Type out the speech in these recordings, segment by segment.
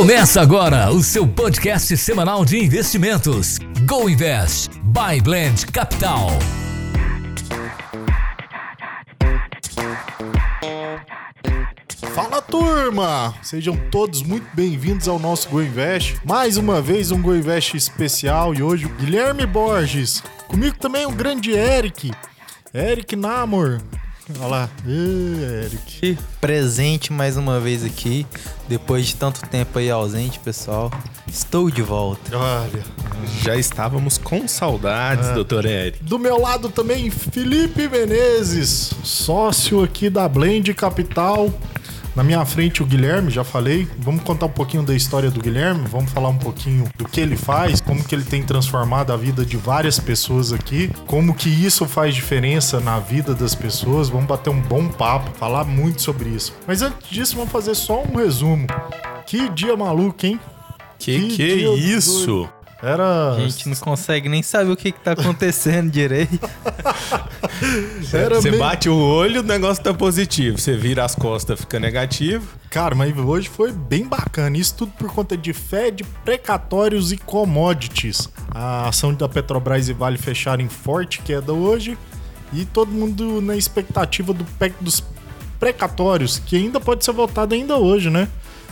Começa agora o seu podcast semanal de investimentos. Go Invest by Blend Capital. Fala turma! Sejam todos muito bem-vindos ao nosso Go Invest. Mais uma vez um Go Invest especial e hoje o Guilherme Borges. Comigo também o grande Eric. Eric Namor. Olha lá. Ê, Eric. Presente mais uma vez aqui, depois de tanto tempo aí ausente, pessoal. Estou de volta. Olha. Já estávamos com saudades, É. doutor Eric. Do meu lado também, Felipe Menezes, sócio aqui da Blend Capital. Na minha frente, o Guilherme, já falei. Vamos contar um pouquinho da história do Guilherme, vamos falar um pouquinho do que ele faz, como que ele tem transformado a vida de várias pessoas aqui, como que isso faz diferença na vida das pessoas. Vamos bater um bom papo, falar muito sobre isso. Mas antes disso, vamos fazer só um resumo. Que dia maluco, hein? Que Que que isso? Era. A gente não consegue nem saber o que, que tá acontecendo direito. era Você meio- bate o olho, o negócio tá positivo. Você vira as costas, fica negativo. Cara, mas hoje foi bem bacana. Isso tudo por conta de Fed, precatórios e commodities. A ação da Petrobras e Vale fecharam em forte queda hoje. E todo mundo na expectativa do PEC dos precatórios, que ainda pode ser votado ainda hoje, né?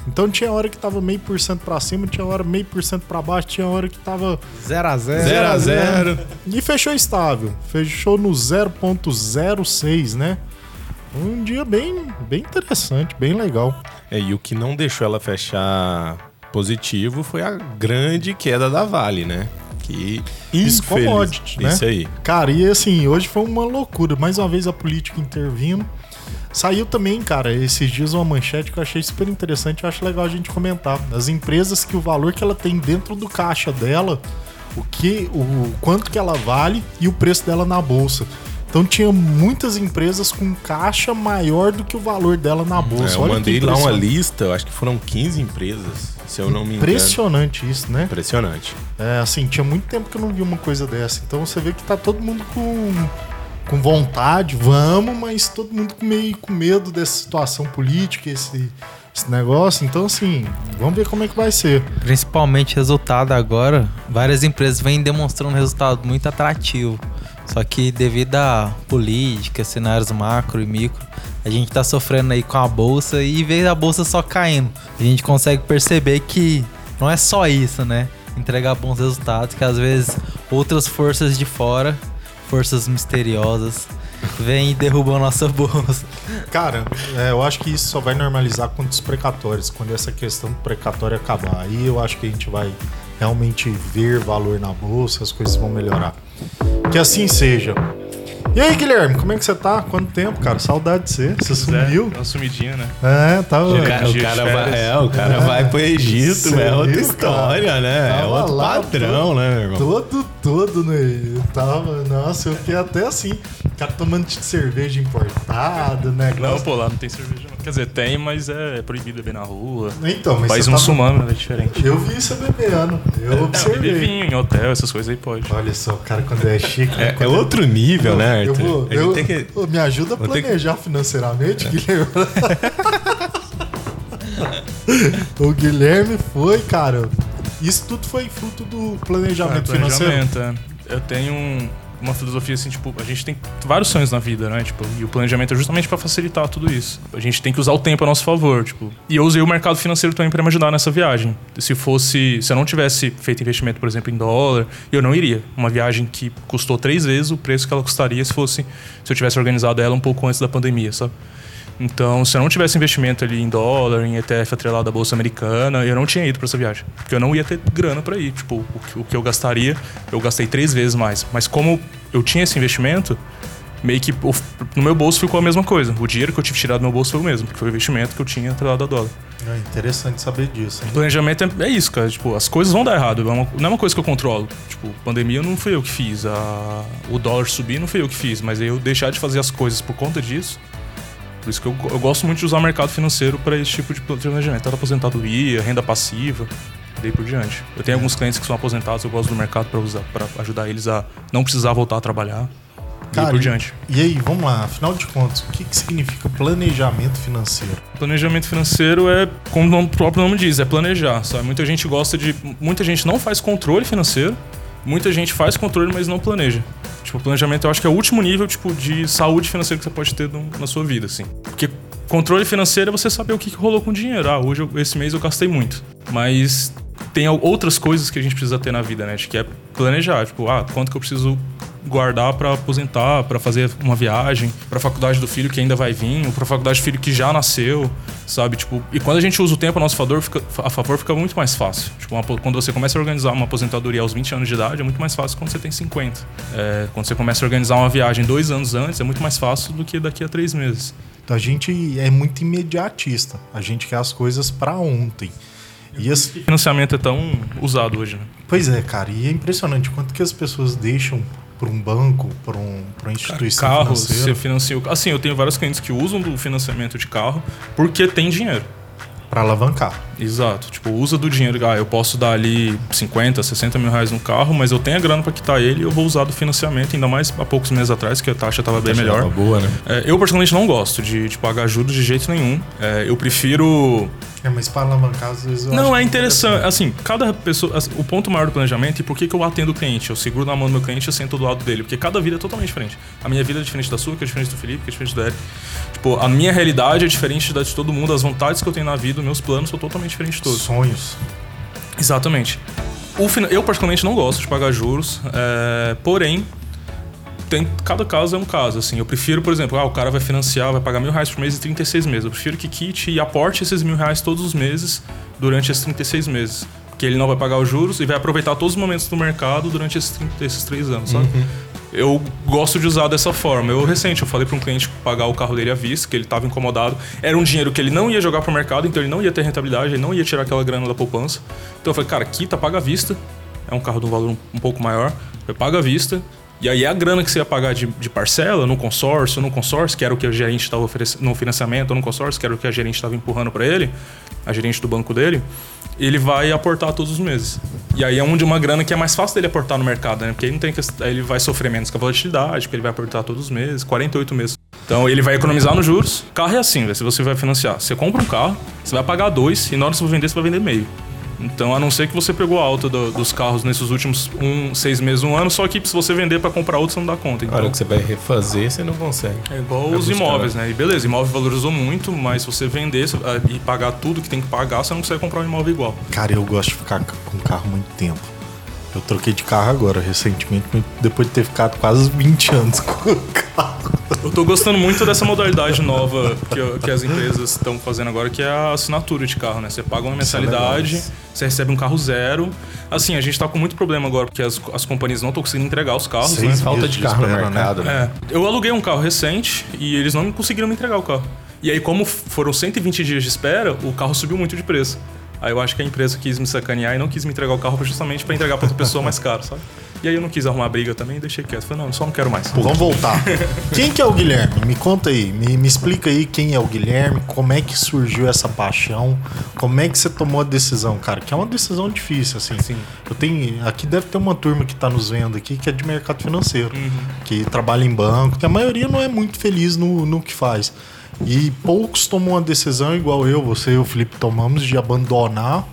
Então tinha hora que tava meio por cento pra cima, tinha hora meio por cento pra baixo, tinha hora que tava 0 a 0 Zero a zero. e fechou estável. Fechou no 0.06, né? Um dia bem, bem interessante, bem legal. É, e o que não deixou ela fechar positivo foi a grande queda da Vale, né? Que Isso, infeliz- commodity, né? Isso aí. Cara, e assim, hoje foi uma loucura. Mais uma vez a política intervindo. Saiu também, cara, esses dias uma manchete que eu achei super interessante. Eu acho legal a gente comentar. As empresas que o valor que ela tem dentro do caixa dela, o que, o quanto que ela vale e o preço dela na bolsa. Então tinha muitas empresas com caixa maior do que o valor dela na bolsa. É, eu Olha mandei lá uma lista, eu acho que foram 15 empresas, se eu não me engano. Impressionante isso, né? Impressionante. É, assim, tinha muito tempo que eu não vi uma coisa dessa. Então você vê que tá todo mundo com, com vontade, vamos, mas todo mundo meio com medo dessa situação política, esse, esse negócio. Então, assim, vamos ver como é que vai ser. Principalmente resultado agora, várias empresas vêm demonstrando resultado muito atrativo. Só que devido à política, cenários macro e micro, a gente tá sofrendo aí com a bolsa e vê a bolsa só caindo. A gente consegue perceber que não é só isso, né? Entregar bons resultados, que às vezes outras forças de fora, forças misteriosas, vêm e derrubam nossa bolsa. Cara, é, eu acho que isso só vai normalizar quando os precatórios, quando essa questão do precatório acabar. Aí eu acho que a gente vai realmente ver valor na bolsa, as coisas vão melhorar. Que assim seja. E aí, Guilherme, como é que você tá? Quanto tempo, cara? Saudade de você. Você sumiu? Dá uma sumidinha, né? É, tava. O cara, o cara vai, é, o cara vai pro Egito, Você é outra viu, história, cara? né? É Tava outro lá, padrão, todo- né, meu irmão? Todo, todo, né? Tava, nossa, eu fiquei até assim. O cara tomando de cerveja importada, né? Não, pô, lá não tem cerveja. Não. Quer dizer, tem, mas é proibido beber na rua. Então, mas País tava- muçulmano, né? É diferente. Eu vi você bebendo. Eu É, beber observei. vinho em hotel, essas coisas aí pode. Olha só, o cara quando é chique. né? É, é Quando outro nível, né, Eu Arthur? vou, A gente eu, tem que- me ajuda a vou É. planejar financeiramente, Guilherme. o Guilherme foi, cara. Isso tudo foi fruto do planejamento, É, financeiro. planejamento, é. Eu tenho um- uma filosofia assim, tipo, a gente tem vários sonhos na vida, né? Tipo, e o planejamento é justamente pra facilitar tudo isso. A gente tem que usar o tempo a nosso favor, tipo. E eu usei o mercado financeiro também pra me ajudar nessa viagem. Se fosse, se eu não tivesse feito investimento, por exemplo, em dólar, eu não iria. Uma viagem que custou três vezes o preço que ela custaria se fosse se eu tivesse organizado ela um pouco antes da pandemia, sabe? Então, se eu não tivesse investimento ali em dólar, em ETF atrelado à bolsa americana, eu não tinha ido para essa viagem, porque eu não ia ter grana para ir. Tipo, o que, o que eu gastaria, eu gastei três vezes mais. Mas como eu tinha esse investimento, meio que o- no meu bolso ficou a mesma coisa. O dinheiro que eu tive tirado do meu bolso foi o mesmo, porque foi o investimento que eu tinha atrelado a dólar. É interessante saber disso. hein? Planejamento é, é isso, cara. Tipo, as coisas vão dar errado. É uma- não é uma coisa que eu controlo. Tipo, pandemia não fui eu que fiz. A, o dólar subir não fui eu que fiz. Mas eu deixar de fazer as coisas por conta disso. Por isso que eu, eu gosto muito de usar o mercado financeiro para esse tipo de planejamento. Tanto aposentadoria, renda passiva, e daí por diante. Eu tenho alguns clientes que são aposentados, eu gosto do mercado para usar, para ajudar eles a não precisar voltar a trabalhar. e por diante. E aí, vamos lá, afinal de contas, o que, que significa planejamento financeiro? Planejamento financeiro é, como o próprio nome diz, é planejar, sabe? Muita gente gosta de. Muita gente não faz controle financeiro, muita gente faz controle, mas não planeja. Tipo, planejamento eu acho que é o último nível, tipo, de saúde financeira que você pode ter no- na sua vida, assim. Porque controle financeiro é você saber o que, que rolou com o dinheiro. Ah, hoje, esse mês eu gastei muito. Mas tem outras coisas que a gente precisa ter na vida, né? Acho que é planejar. Tipo, ah, quanto que eu preciso guardar pra aposentar, pra fazer uma viagem, pra faculdade do filho que ainda vai vir, ou pra faculdade do filho que já nasceu, sabe? Tipo, e quando a gente usa o tempo a nosso favor, fica, a favor fica muito mais fácil. Tipo, uma quando você começa a organizar uma aposentadoria aos 20 anos de idade, é muito mais fácil quando você tem 50. É, quando você começa a organizar uma viagem dois anos antes, é muito mais fácil do que daqui a três meses. Então a gente é muito imediatista. A gente quer as coisas pra ontem. E assim, Financiamento é tão usado hoje, né? pois é, cara, e é impressionante quanto que as pessoas deixam por um banco, por, um, por uma instituição Carro, você financeira financia. o- Assim, eu tenho vários clientes que usam do financiamento de carro porque tem dinheiro. Pra alavancar. Exato. Tipo, usa do dinheiro. Ah, eu posso dar ali 50, 60 mil reais no carro, mas eu tenho a grana pra quitar ele e eu vou usar do financiamento, ainda mais há poucos meses atrás, que a taxa tava bem melhor. Tava boa, né? É, eu, particularmente, não gosto de, de pagar juros de jeito nenhum. É, eu prefiro. É, mas para alavancar, às vezes eu Não, é interessante. Assim, cada pessoa. assim, O ponto maior do planejamento e por que, que eu atendo o cliente? Eu seguro na mão do meu cliente e sento do lado dele. Porque cada vida é totalmente diferente. A minha vida é diferente da sua, que é diferente do Felipe, que é diferente do Eric. Tipo, a minha realidade é diferente da de todo mundo, as vontades que eu tenho na vida, os meus planos são totalmente diferentes de todos. Sonhos. Exatamente. O Eu, particularmente, não gosto de pagar juros, é, porém, tem, cada caso é um caso. Assim, eu prefiro, por exemplo, ah, o cara vai financiar, vai pagar mil reais por mês em 36 meses. Eu prefiro que quite e aporte esses mil reais todos os meses durante esses 36 meses. Porque ele não vai pagar os juros e vai aproveitar todos os momentos do mercado durante esses, 30 esses três anos, sabe? Eu gosto de usar dessa forma. Eu recente, eu falei para um cliente pagar o carro dele à vista, que ele estava incomodado. Era um dinheiro que ele não ia jogar pro mercado, então ele não ia ter rentabilidade, ele não ia tirar aquela grana da poupança. Então eu falei, cara, quita, paga à vista. É um carro de um valor um, pouco maior. Eu pago à vista. E aí a grana que você ia pagar de, de parcela no consórcio, no consórcio, que era o que a gerente estava oferecendo, no financiamento, no consórcio, que era o que a gerente estava empurrando para ele, a gerente do banco dele, ele vai aportar todos os meses. E aí é onde uma grana que é mais fácil dele aportar no mercado, né? Porque aí não tem que, ele vai sofrer menos com a volatilidade, porque ele vai aportar todos os meses, 48 meses. Então ele vai economizar nos juros. Carro é assim, velho, se você vai financiar, você compra um carro, você vai pagar dois, e na hora que você for vender, você vai vender meio. Então, a não ser que você pegou a alta do- dos carros nesses últimos um, seis meses, um ano, só que se você vender para comprar outro, você não dá conta. Então, hora que você vai refazer, você não consegue. é igual Vai os imóveis, né? E beleza, imóvel valorizou muito, mas se você vender e pagar tudo que tem que pagar, você não consegue comprar um imóvel igual. Cara, eu gosto de ficar com carro muito tempo. Eu troquei de carro agora, recentemente, depois de ter ficado quase 20 anos com o carro. Eu tô gostando muito dessa modalidade nova que, que as empresas estão fazendo agora, que é a assinatura de carro, né? Você paga uma é mensalidade, você recebe um carro zero. Assim, a gente tá com muito problema agora, porque as, as companhias não estão conseguindo entregar os carros, Seis né? Falta de carro no mercado, né? É, eu aluguei um carro recente e eles não conseguiram me entregar o carro. E aí, como foram 120 dias de espera, o carro subiu muito de preço. Aí eu acho que a empresa quis me sacanear e não quis me entregar o carro justamente pra entregar pra outra pessoa mais caro, sabe? E aí eu não quis arrumar briga também, deixei quieto. Falei, não, só não quero mais. Vamos voltar. Quem que é o Guilherme? Me conta aí, me, me explica aí quem é o Guilherme, como é que surgiu essa paixão, como é que você tomou a decisão, cara? Que é uma decisão difícil, assim. Sim. Eu tenho. Aqui deve ter uma turma que tá nos vendo aqui que é de mercado financeiro, Uhum. que trabalha em banco, que a maioria não é muito feliz no, no que faz. E poucos tomam a decisão, igual eu, você e o Felipe tomamos, de abandonar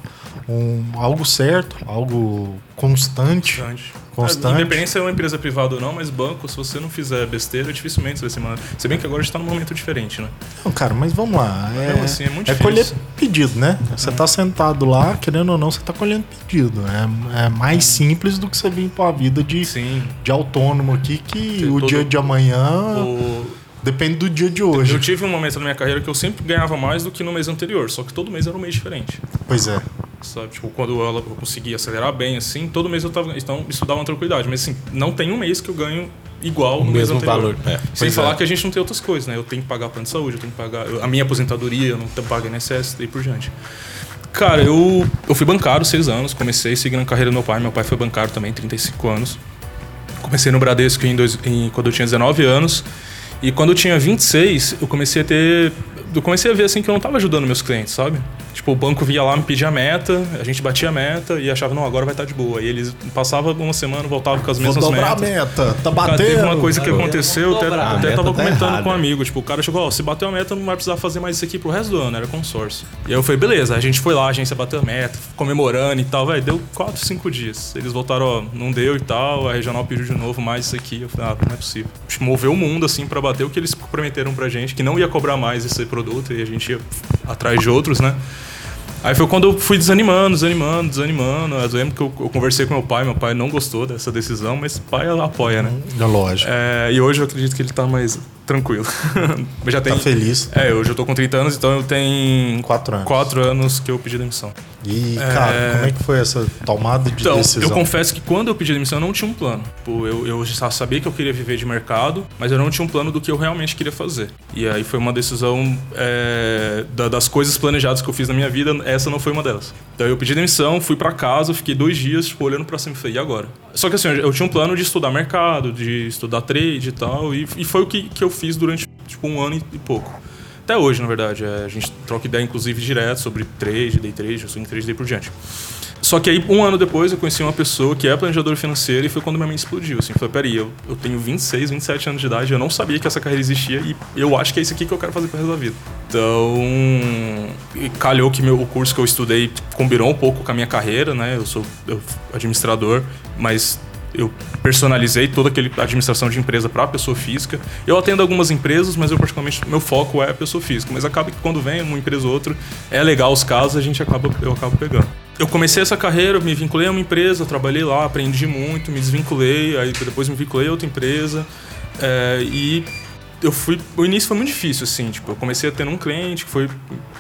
um, algo certo, algo constante. Constante. Constante. É, Independente se é uma empresa privada ou não, mas banco, se você não fizer besteira, dificilmente você vai ser mandado. Se bem que agora a gente tá num momento diferente, né? Não, cara, mas vamos lá. É, Mesmo assim, é muito é colher pedido, né? Você tá sentado lá, querendo ou não, você tá colhendo pedido. É, é mais simples do que você vir pra uma vida de, Sim. de autônomo aqui, que Ter o dia de amanhã O... depende do dia de Eu hoje. tive um momento na minha carreira que eu sempre ganhava mais do que no mês anterior, só que todo mês era um mês diferente. Pois é. Sabe? Tipo, quando ela, eu conseguia acelerar bem, assim, todo mês eu tava. Então, isso dava uma tranquilidade. Mas, assim, não tem um mês que eu ganho igual no mês mesmo anterior. valor. É. Sem Pois falar é. que a gente não tem outras coisas, né? Eu tenho que pagar plano de saúde, eu tenho que pagar eu- a minha aposentadoria, eu não tenho que pagar INSS e por diante. Cara, eu, eu fui bancário seis anos, comecei seguindo a carreira do meu pai. Meu pai foi bancário também, 35 anos. Comecei no Bradesco em dois, em- quando eu tinha 19 anos. E quando eu tinha 26, eu comecei a ter. Eu comecei a ver assim que eu não tava ajudando meus clientes, sabe? Tipo, o banco via lá, me pedia a meta, a gente batia a meta e achava, não, agora vai estar de boa. E eles passavam uma semana, voltavam com as Vou mesmas dobrar a metas. meta, tá Cara, batendo. teve uma coisa que aconteceu, até, até tava tá comentando errada. com um amigo, tipo, o cara chegou, ó, se bateu a meta, não vai precisar fazer mais isso aqui pro resto do ano, era consórcio. E aí eu falei, beleza, a gente foi lá, a agência bateu a meta, comemorando e tal, velho, deu 4, 5 dias. Eles voltaram, ó, não deu e tal, a regional pediu de novo mais isso aqui. Eu falei, ah, não é possível. Tipo, moveu o mundo, assim, pra bater o que eles prometeram pra gente, que não ia cobrar mais esse produto e a gente ia atrás de outros, né? Aí foi quando eu fui desanimando, desanimando, desanimando. Eu lembro que eu, eu conversei com meu pai, meu pai não gostou dessa decisão, mas pai apoia, né? É lógico. É, e hoje eu acredito que ele tá mais tranquilo. já tenho. Tá feliz. É, hoje eu tô com 30 anos, então eu tenho Quatro anos. 4 anos que eu pedi demissão. E, cara, como é que foi essa tomada de Então, decisão? eu confesso que quando eu pedi demissão eu não tinha um plano. Eu, eu já sabia que eu queria viver de mercado, mas eu não tinha um plano do que eu realmente queria fazer. E aí foi uma decisão é, da- das coisas planejadas que eu fiz na minha vida, essa não foi uma delas. Então eu pedi demissão, fui pra casa, fiquei dois dias tipo, olhando pra cima e falei, e agora? Só que assim, eu tinha um plano de estudar mercado, de estudar trade e tal, e, e foi o que, que eu fiz durante tipo, um ano e, pouco. Até hoje, na verdade. É, a gente troca ideia, inclusive, direto sobre trade, day trade, swing trade, daí por diante. Só que aí, um ano depois, eu conheci uma pessoa que é planejador financeiro e foi quando minha mente explodiu. Assim, falei, peraí, eu, eu tenho 26, 27 anos de idade, eu não sabia que essa carreira existia e eu acho que é isso aqui que eu quero fazer pro resto da vida. Então, calhou que meu, o curso que eu estudei combinou um pouco com a minha carreira, né? Eu sou eu, administrador, mas eu personalizei toda aquele administração de empresa para a pessoa física. Eu atendo algumas empresas, mas eu particularmente meu foco é a pessoa física. Mas acaba que quando vem uma empresa ou outra, é legal os casos, a gente acaba eu acabo pegando. Eu comecei essa carreira, me vinculei a uma empresa, trabalhei lá, aprendi muito, me desvinculei, aí depois me vinculei a outra empresa é, e eu fui. O início foi muito difícil, assim. Tipo, eu comecei a ter um cliente que foi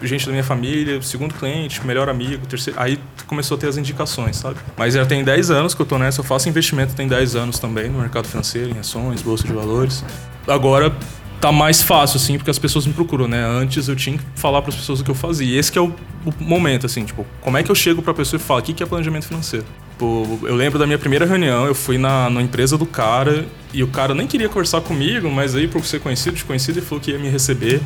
gente da minha família, segundo cliente, melhor amigo, terceiro. Aí começou a ter as indicações, sabe? Mas já tem 10 anos que eu tô nessa, eu faço investimento tem 10 anos também no mercado financeiro, em ações, bolsa de valores. Agora tá mais fácil, assim, porque as pessoas me procuram, né? Antes eu tinha que falar para as pessoas o que eu fazia. E esse que é o, o momento, assim, tipo, como é que eu chego pra pessoa e falo, o que que é planejamento financeiro? Tipo, eu lembro da minha primeira reunião, eu fui na, na empresa do cara e o cara nem queria conversar comigo, mas aí por ser conhecido, desconhecido, ele falou que ia me receber.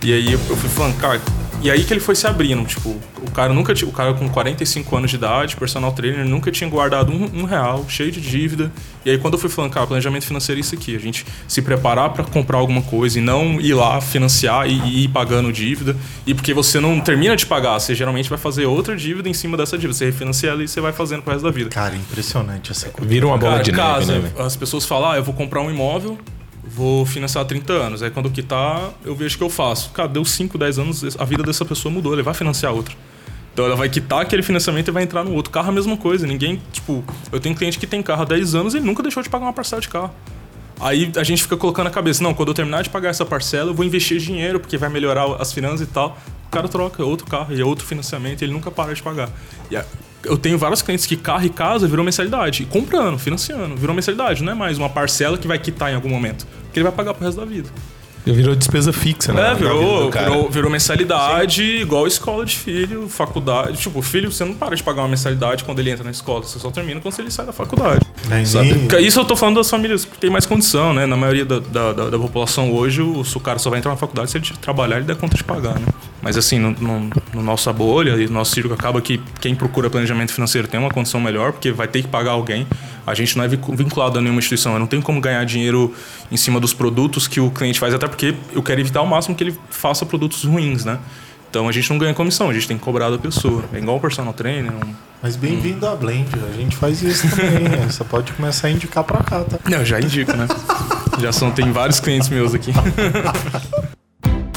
E aí eu eu fui falando, cara, e aí que ele foi se abrindo, tipo, o cara nunca tinha, o cara com 45 anos de idade, personal trainer, nunca tinha guardado um, um real, cheio de dívida. E aí quando eu fui falando, cara, planejamento financeiro é isso aqui, a gente se preparar para comprar alguma coisa e não ir lá financiar e, e ir pagando dívida. E porque você não termina de pagar, você geralmente vai fazer outra dívida em cima dessa dívida, você refinancia ela e você vai fazendo pro resto da vida. Cara, impressionante essa coisa. Vira uma bola Cara, de neve, casa, né, velho? as pessoas falam, ah, eu vou comprar um imóvel, vou financiar 30 anos. Aí quando quitar, eu vejo o que eu faço. Cara, deu 5, 10 anos, a vida dessa pessoa mudou, ele vai financiar outra. Então ela vai quitar aquele financiamento e vai entrar no outro. Carro é a mesma coisa. Ninguém, tipo, eu tenho cliente que tem carro há 10 anos e ele nunca deixou de pagar uma parcela de carro. Aí a gente fica colocando na cabeça, não, quando eu terminar de pagar essa parcela, eu vou investir dinheiro, porque vai melhorar as finanças e tal. O cara troca, é outro carro, e é outro financiamento, ele nunca para de pagar. E a- eu tenho vários clientes que carro e casa virou mensalidade. E comprando, financiando, virou mensalidade. Não é mais uma parcela que vai quitar em algum momento. Que ele vai pagar pro resto da vida. Virou despesa fixa, né? É, virou, virou, virou mensalidade igual escola de filho, faculdade. Tipo, o filho, você não para de pagar uma mensalidade quando ele entra na escola, você só termina quando ele sai da faculdade. Nem- Isso eu tô falando das famílias que têm mais condição, né? Na maioria da, da, da- da população hoje, o, o cara só vai entrar na faculdade se ele trabalhar, ele der conta de pagar, né? Mas assim, no, no, no nossa bolha e no nosso círculo, acaba que quem procura planejamento financeiro tem uma condição melhor, porque vai ter que pagar alguém. A gente não é vincu- vinculado a nenhuma instituição, eu não tenho como ganhar dinheiro em cima dos produtos que o cliente faz, até porque eu quero evitar ao máximo que ele faça produtos ruins, né? Então a gente não ganha comissão, a gente tem que cobrar da pessoa. É igual um personal trainer, um Mas bem-vindo à Blend, a gente faz isso também. né? Você pode começar a indicar pra cá, tá? Não, eu já indico, né? já são, tem vários clientes meus aqui.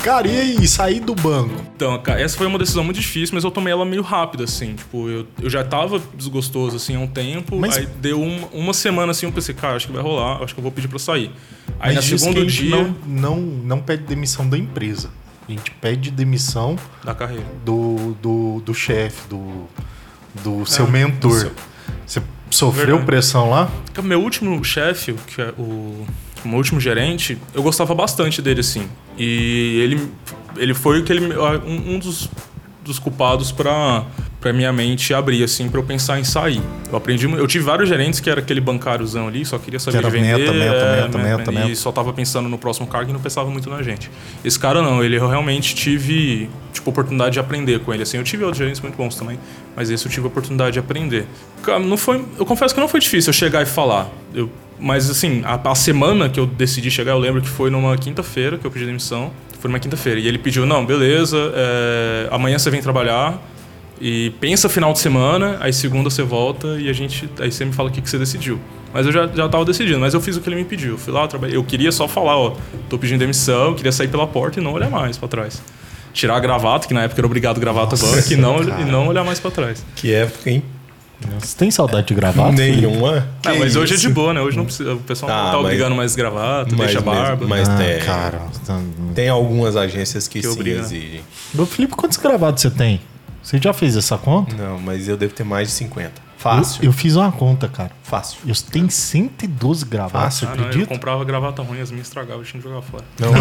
Cara, e sair do banco? Então, cara, essa foi uma decisão muito difícil, mas eu tomei ela meio rápido, assim. Tipo, eu, eu já tava desgostoso, assim, há um tempo. Mas- Aí deu uma, uma semana, assim, eu pensei, cara, acho que vai rolar, acho que eu vou pedir pra sair. Aí, Mas no segundo dia Não, não, não pede demissão da empresa. A gente pede demissão da carreira. do, do, do chefe, do, do seu mentor. seu- Você sofreu Verdade. pressão lá? Meu último chefe, o que é o, o meu último gerente, eu gostava bastante dele, assim. E ele, ele foi que ele, um dos, dos culpados pra, pra minha mente abrir, assim, pra eu pensar em sair. Eu aprendi, eu tive vários gerentes que era aquele bancáriozão ali, só queria saber Que era de vender. meta, meta, é, meta, meta, E meta. só tava pensando no próximo cargo e não pensava muito na gente. Esse cara não, ele eu realmente tive, tipo, oportunidade de aprender com ele, assim. Eu tive outros gerentes muito bons também, mas esse eu tive a oportunidade de aprender. Cara, não foi, eu confesso que não foi difícil eu chegar e falar. Eu, mas assim, a, a semana que eu decidi chegar, eu lembro que foi numa quinta-feira que eu pedi demissão. Foi numa quinta-feira. E ele pediu, não, beleza, é, amanhã você vem trabalhar. E pensa final de semana, aí segunda você volta e a gente. Aí você me fala o que, que você decidiu. Mas eu já, já tava decidindo, mas eu fiz o que ele me pediu. Eu fui lá, eu trabalhei. Eu queria só falar, ó, tô pedindo demissão, queria sair pela porta e não olhar mais pra trás. Tirar a gravata, que na época era obrigado gravata banca, e não, e não olhar mais pra trás. Que época, hein? Você tem saudade de gravata? Nenhuma. Ah, Que mas hoje é isso? de boa, né? Hoje não precisa. O pessoal Ah, não tá mas- obrigando mais gravata, deixa mesmo- barba. mas- ah, tem. cara. tá- Tem algumas agências que, Que sim exigem. Ô, Felipe, quantos gravados você tem? Você já fez essa conta? Não, mas eu devo ter mais de 50. Eu, Fácil. eu fiz uma conta, cara. Fácil. Eu tenho 112 gravados, você Ah, não, eu comprava gravata ruim, as minhas estragavam, eu tinha que jogar fora. Não,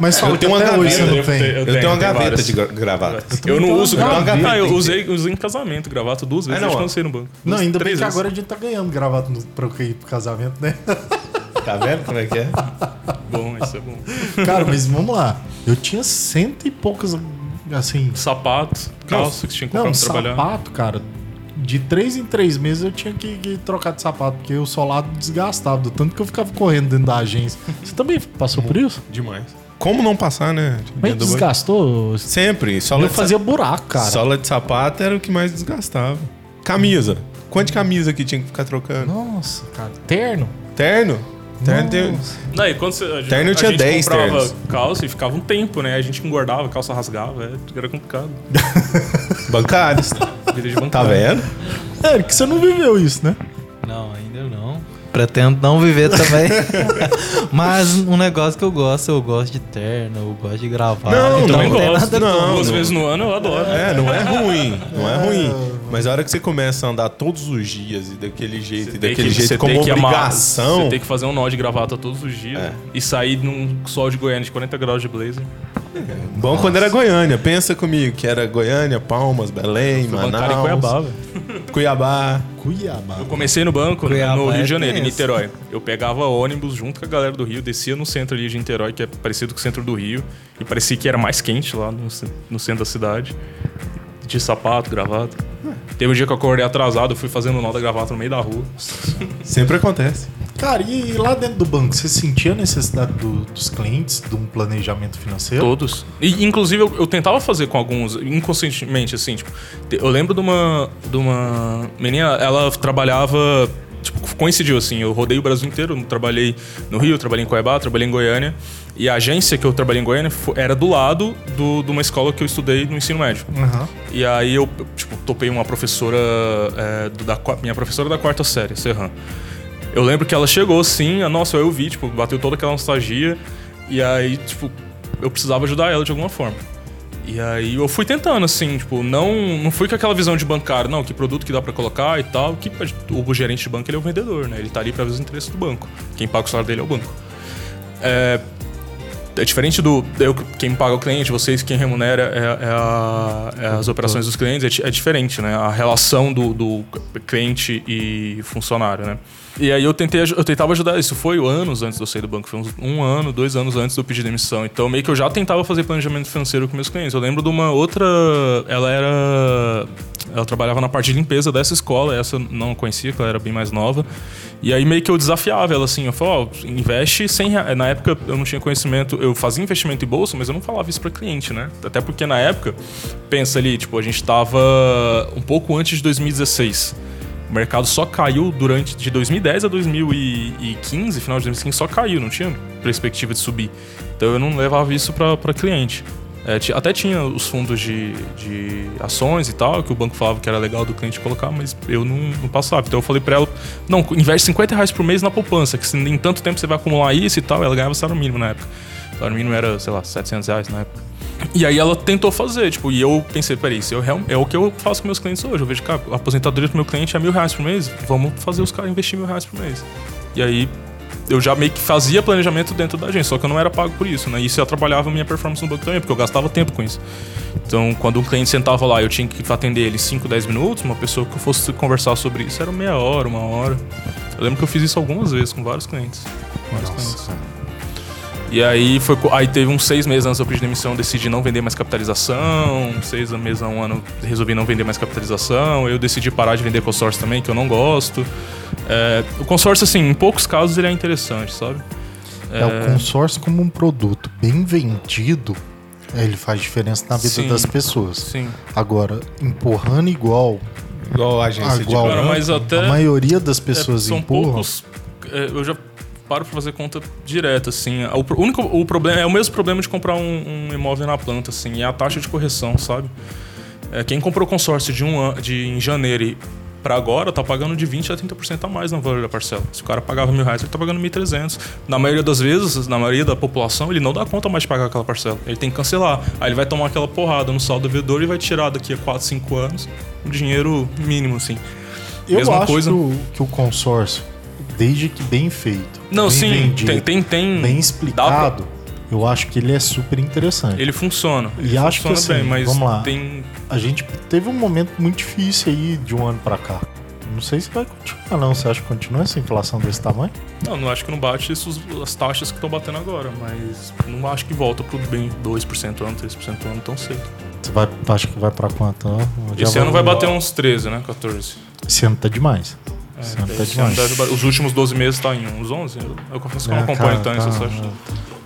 Mas fala Eu tenho uma gaveta, eu tem. eu tenho uma gaveta várias. de gra- gravatas. Eu não uso gravata. Ah, eu usei, usei em casamento gravata duas vezes É, não, eu no banco. Não, ainda bem três que agora a gente tá ganhando gravata no, pra eu ir pro casamento, né? Tá vendo como é que é? Bom, isso é bom. Cara, mas vamos lá. Eu tinha cento e poucas, assim... Sapato, calça que tinha que comprar Não, pra trabalhar. sapato, cara. De três em três meses eu tinha que, que trocar de sapato, porque o solado desgastava, do tanto que eu ficava correndo dentro da agência. Você também passou por isso? Demais. Como não passar, né? Mas desgastou? Sempre. Sola Eu de, fazia buraco, cara. sola de sapato era o que mais desgastava. Camisa. Quanto de camisa que tinha que ficar trocando? Nossa, cara. Terno? Terno? Terno tem... Não, e quando você, a gente, Terno a tinha gente 10 comprava ternos. calça e ficava um tempo, né? A gente engordava, a calça rasgava, é, era complicado. Bancários. Vida de Tá bancário. vendo? É, que você não viveu isso, né? Não, ainda não. Pretendo não viver também. Mas um negócio que eu gosto, eu gosto de terno, eu gosto de gravar. Não, então Também não tem gosto. nada não, Duas não. vezes no ano eu adoro. É, não é ruim. Não é ruim. Mas a hora que você começa a andar todos os dias e daquele jeito, e daquele que- jeito você como tem que amar- obrigação. Você tem que fazer um nó de gravata todos os dias É. e sair num sol de Goiânia de 40 graus de blazer. Bom quando era Goiânia. Pensa comigo que era Goiânia, Palmas, Belém, bancário em Manaus, Cuiabá, velho. Cuiabá. Cuiabá. Eu comecei no banco Cuiabá no Rio é de Janeiro, em. Niterói. Eu pegava ônibus junto com a galera do Rio, descia no centro ali de Niterói, que é parecido com o centro do Rio, e parecia que era mais quente lá no, no centro da cidade. De sapato, gravata. Teve um dia que eu acordei atrasado, eu fui fazendo o nó da gravata no meio da rua. Sempre acontece. Cara, e lá dentro do banco, você sentia a necessidade do- dos clientes de um planejamento financeiro? Todos. E, inclusive, eu, eu tentava fazer com alguns, inconscientemente, assim, tipo, eu lembro de uma, de uma menina, ela trabalhava, tipo, coincidiu, assim, eu rodei o Brasil inteiro, trabalhei no Rio, trabalhei em Cuiabá, trabalhei em Goiânia, e a agência que eu trabalhei em Goiânia era do lado do- de uma escola que eu estudei no ensino médio. Aham. E aí eu, tipo, topei uma professora, é, da, minha professora da quarta série, Serran. Eu lembro que ela chegou assim, nossa, eu vi, tipo, bateu toda aquela nostalgia. E aí, tipo, eu precisava ajudar ela de alguma forma. E aí eu fui tentando, assim, tipo, não, não fui com aquela visão de bancário, não, que produto que dá pra colocar e tal. Que o gerente de banco ele é o vendedor, né? Ele tá ali pra ver os interesses do banco. Quem paga o salário dele é o banco. É, é diferente do. Eu, quem paga o cliente, vocês quem remunera é, é a- é as operações dos clientes, é, é diferente, né? A relação do, do cliente e funcionário, né? E aí eu tentei, eu tentava ajudar, isso foi anos antes de eu sair do banco, foi uns um ano, dois anos antes de eu pedir demissão. Então meio que eu já tentava fazer planejamento financeiro com meus clientes. Eu lembro de uma outra. Ela era. Ela trabalhava na parte de limpeza dessa escola, essa eu não conhecia, porque ela era bem mais nova. E aí meio que eu desafiava ela assim, eu falava, ó, investe 100 reais. Na época eu não tinha conhecimento, eu fazia investimento em bolsa, mas eu não falava isso para cliente, né? Até porque na época, pensa ali, tipo, a gente tava um pouco antes de 2016. O mercado só caiu durante de 2010 a 2015, final de 2015 só caiu, não tinha perspectiva de subir. Então eu não levava isso para cliente. É, até tinha os fundos de, de ações e tal, que o banco falava que era legal do cliente colocar, mas eu não, não passava. Então eu falei pra ela: não, investe 50 reais por mês na poupança, que em tanto tempo você vai acumular isso e tal. Ela ganhava salário mínimo na época. O salário mínimo era, sei lá, 700 reais na época. E aí ela tentou fazer, tipo, e eu pensei, peraí, isso eu é o que eu faço com meus clientes hoje. Eu vejo, cara, a aposentadoria pro meu cliente é mil reais por mês, vamos fazer os caras investir mil reais por mês. E aí eu já meio que fazia planejamento dentro da agência, só que eu não era pago por isso, né? Isso atrapalhava a minha performance no banco também, porque eu gastava tempo com isso. Então, quando um cliente sentava lá, eu tinha que atender ele 5, 10 minutos, uma pessoa que eu fosse conversar sobre isso era meia hora, uma hora. Eu lembro que eu fiz isso algumas vezes com vários clientes. Vários clientes. E aí foi aí teve uns seis meses antes do pedir demissão, eu decidi não vender mais capitalização. Seis meses a um ano resolvi não vender mais capitalização. Eu decidi parar de vender consórcio também, que eu não gosto. É, o consórcio, assim, em poucos casos ele é interessante, sabe? É, o consórcio como um produto bem vendido, ele faz diferença na vida Sim. das pessoas. Sim. Agora, empurrando igual, Igual a agência de igual Cara, mas até- a maioria das pessoas É, são empurram. poucos. é, eu já paro pra fazer conta direta, assim. O, único o problema é o mesmo problema de comprar um, um imóvel na planta, assim, é a taxa de correção, sabe? É, quem comprou consórcio de um an- de em janeiro e pra agora tá pagando de 20 a 30% a mais no valor da parcela. Se o cara pagava mil reais, ele tá pagando 1.300. Na maioria das vezes, na maioria da população, ele não dá conta mais de pagar aquela parcela. Ele tem que cancelar. Aí ele vai tomar aquela porrada no saldo devedor e vai tirar daqui a 4, 5 anos um dinheiro mínimo, assim. Eu Mesma acho coisa. Que, o, que o consórcio, desde que bem feito, Não, bem sim, vendido, tem, tem, tem. bem explicado, eu acho que ele é super interessante. Ele funciona. E Ele acho que funciona assim, bem, mas vamos lá. tem. A gente teve um momento muito difícil aí de um ano pra cá. Não sei se vai continuar, não. Você acha que continua essa inflação desse tamanho? Não, não acho que não bate isso, as taxas que estão batendo agora, mas não acho que volta pro bem 2% ano, 3% ano tão cedo. Você vai, acha que vai pra quanto? Esse ano vai bater uns 13, né? 14. Esse ano tá demais. É, tá deve os últimos 12 meses tá em uns 11. Eu, eu confesso que eu não É, acompanho cara, tanto tá- essas taxas.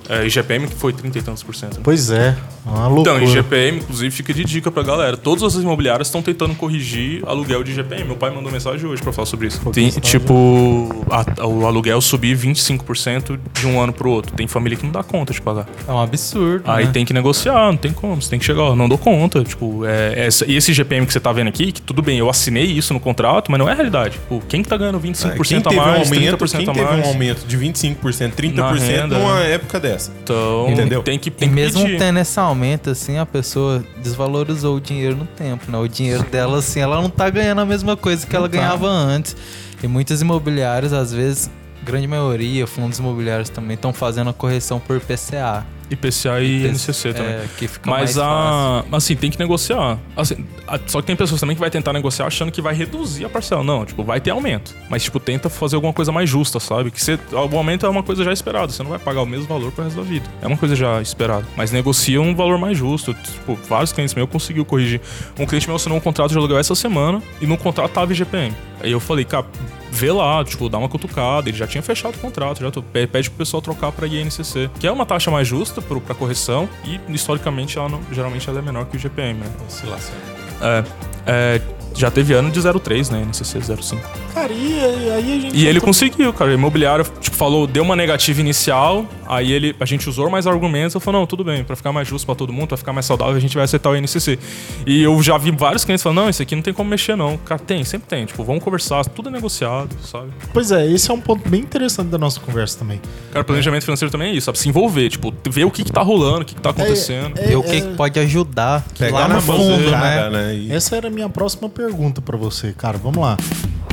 É, IGPM que foi 30 e tantos por cento. né? Pois é, é uma loucura. Então, IGPM, inclusive, fica de dica pra galera. Todas as imobiliárias estão tentando corrigir aluguel de IGPM. Meu pai mandou mensagem hoje pra falar sobre isso. Tem, tipo, a- o aluguel subir 25% de um ano pro outro. Tem família que não dá conta de pagar. É um absurdo. Aí né? tem que negociar, não tem como. Você tem que chegar, ó, não dou conta. Tipo, é, essa- e esse GPM que você tá vendo aqui, que tudo bem, eu assinei isso no contrato, mas não é a realidade. Tipo, quem que tá ganhando 25% quem a teve mais, um aumento, 30% quem a teve mais? um aumento de 25%, 30% Na renda, numa né? época dessa. Então, Entendeu? tem que, E tem que mesmo pedir. tendo esse aumento, assim, a pessoa desvalorizou o dinheiro no tempo, né? O dinheiro dela, assim, ela não tá ganhando a mesma coisa que ela tá. ganhava antes. E muitos imobiliários, às vezes, grande maioria, fundos imobiliários também estão fazendo a correção por PCA. IPCA e Esse- NCC também. É, que fica Mas mais a. Assim, tem que negociar. Assim, a- só que tem pessoas também que vai tentar negociar achando que vai reduzir a parcela. Não, tipo, vai ter aumento. Mas, tipo, tenta fazer alguma coisa mais justa, sabe? Que você, o aumento é uma coisa já esperada. Você não vai pagar o mesmo valor pro resto da vida. É uma coisa já esperada. Mas negocia um valor mais justo. Tipo, vários clientes meus conseguiu corrigir. Um cliente meu assinou um contrato de aluguel essa semana e no contrato tava IGPM. Aí eu falei, cara, vê lá, tipo, dá uma cutucada. Ele já tinha fechado o contrato, já tô- pede pro pessoal trocar pra INCC, que é uma taxa mais justa pro, pra correção e historicamente ela não- geralmente ela é menor que o GPM, né? Oscilação. É, é, já teve ano de 0,3, né? NCC 0,5. Cara, e aí a gente. E ele conseguiu, cara. O imobiliário, tipo, falou, deu uma negativa inicial, aí ele, a gente usou mais argumentos, eu falei, não, tudo bem, pra ficar mais justo pra todo mundo, pra ficar mais saudável, a gente vai aceitar o INCC. E eu já vi vários clientes falando, não, isso aqui não tem como mexer, não. Cara, tem, sempre tem. Tipo, vamos conversar, tudo é negociado, sabe? Pois é, esse é um ponto bem interessante da nossa conversa também. Cara, planejamento financeiro também é isso, sabe? Se envolver, tipo, ver o que, que tá rolando, o que, que tá acontecendo. É, E o que, que pode ajudar Pegar lá na no fundo, do né? cara, né? E- Essa era a minha próxima pergunta pra você, cara. Vamos lá.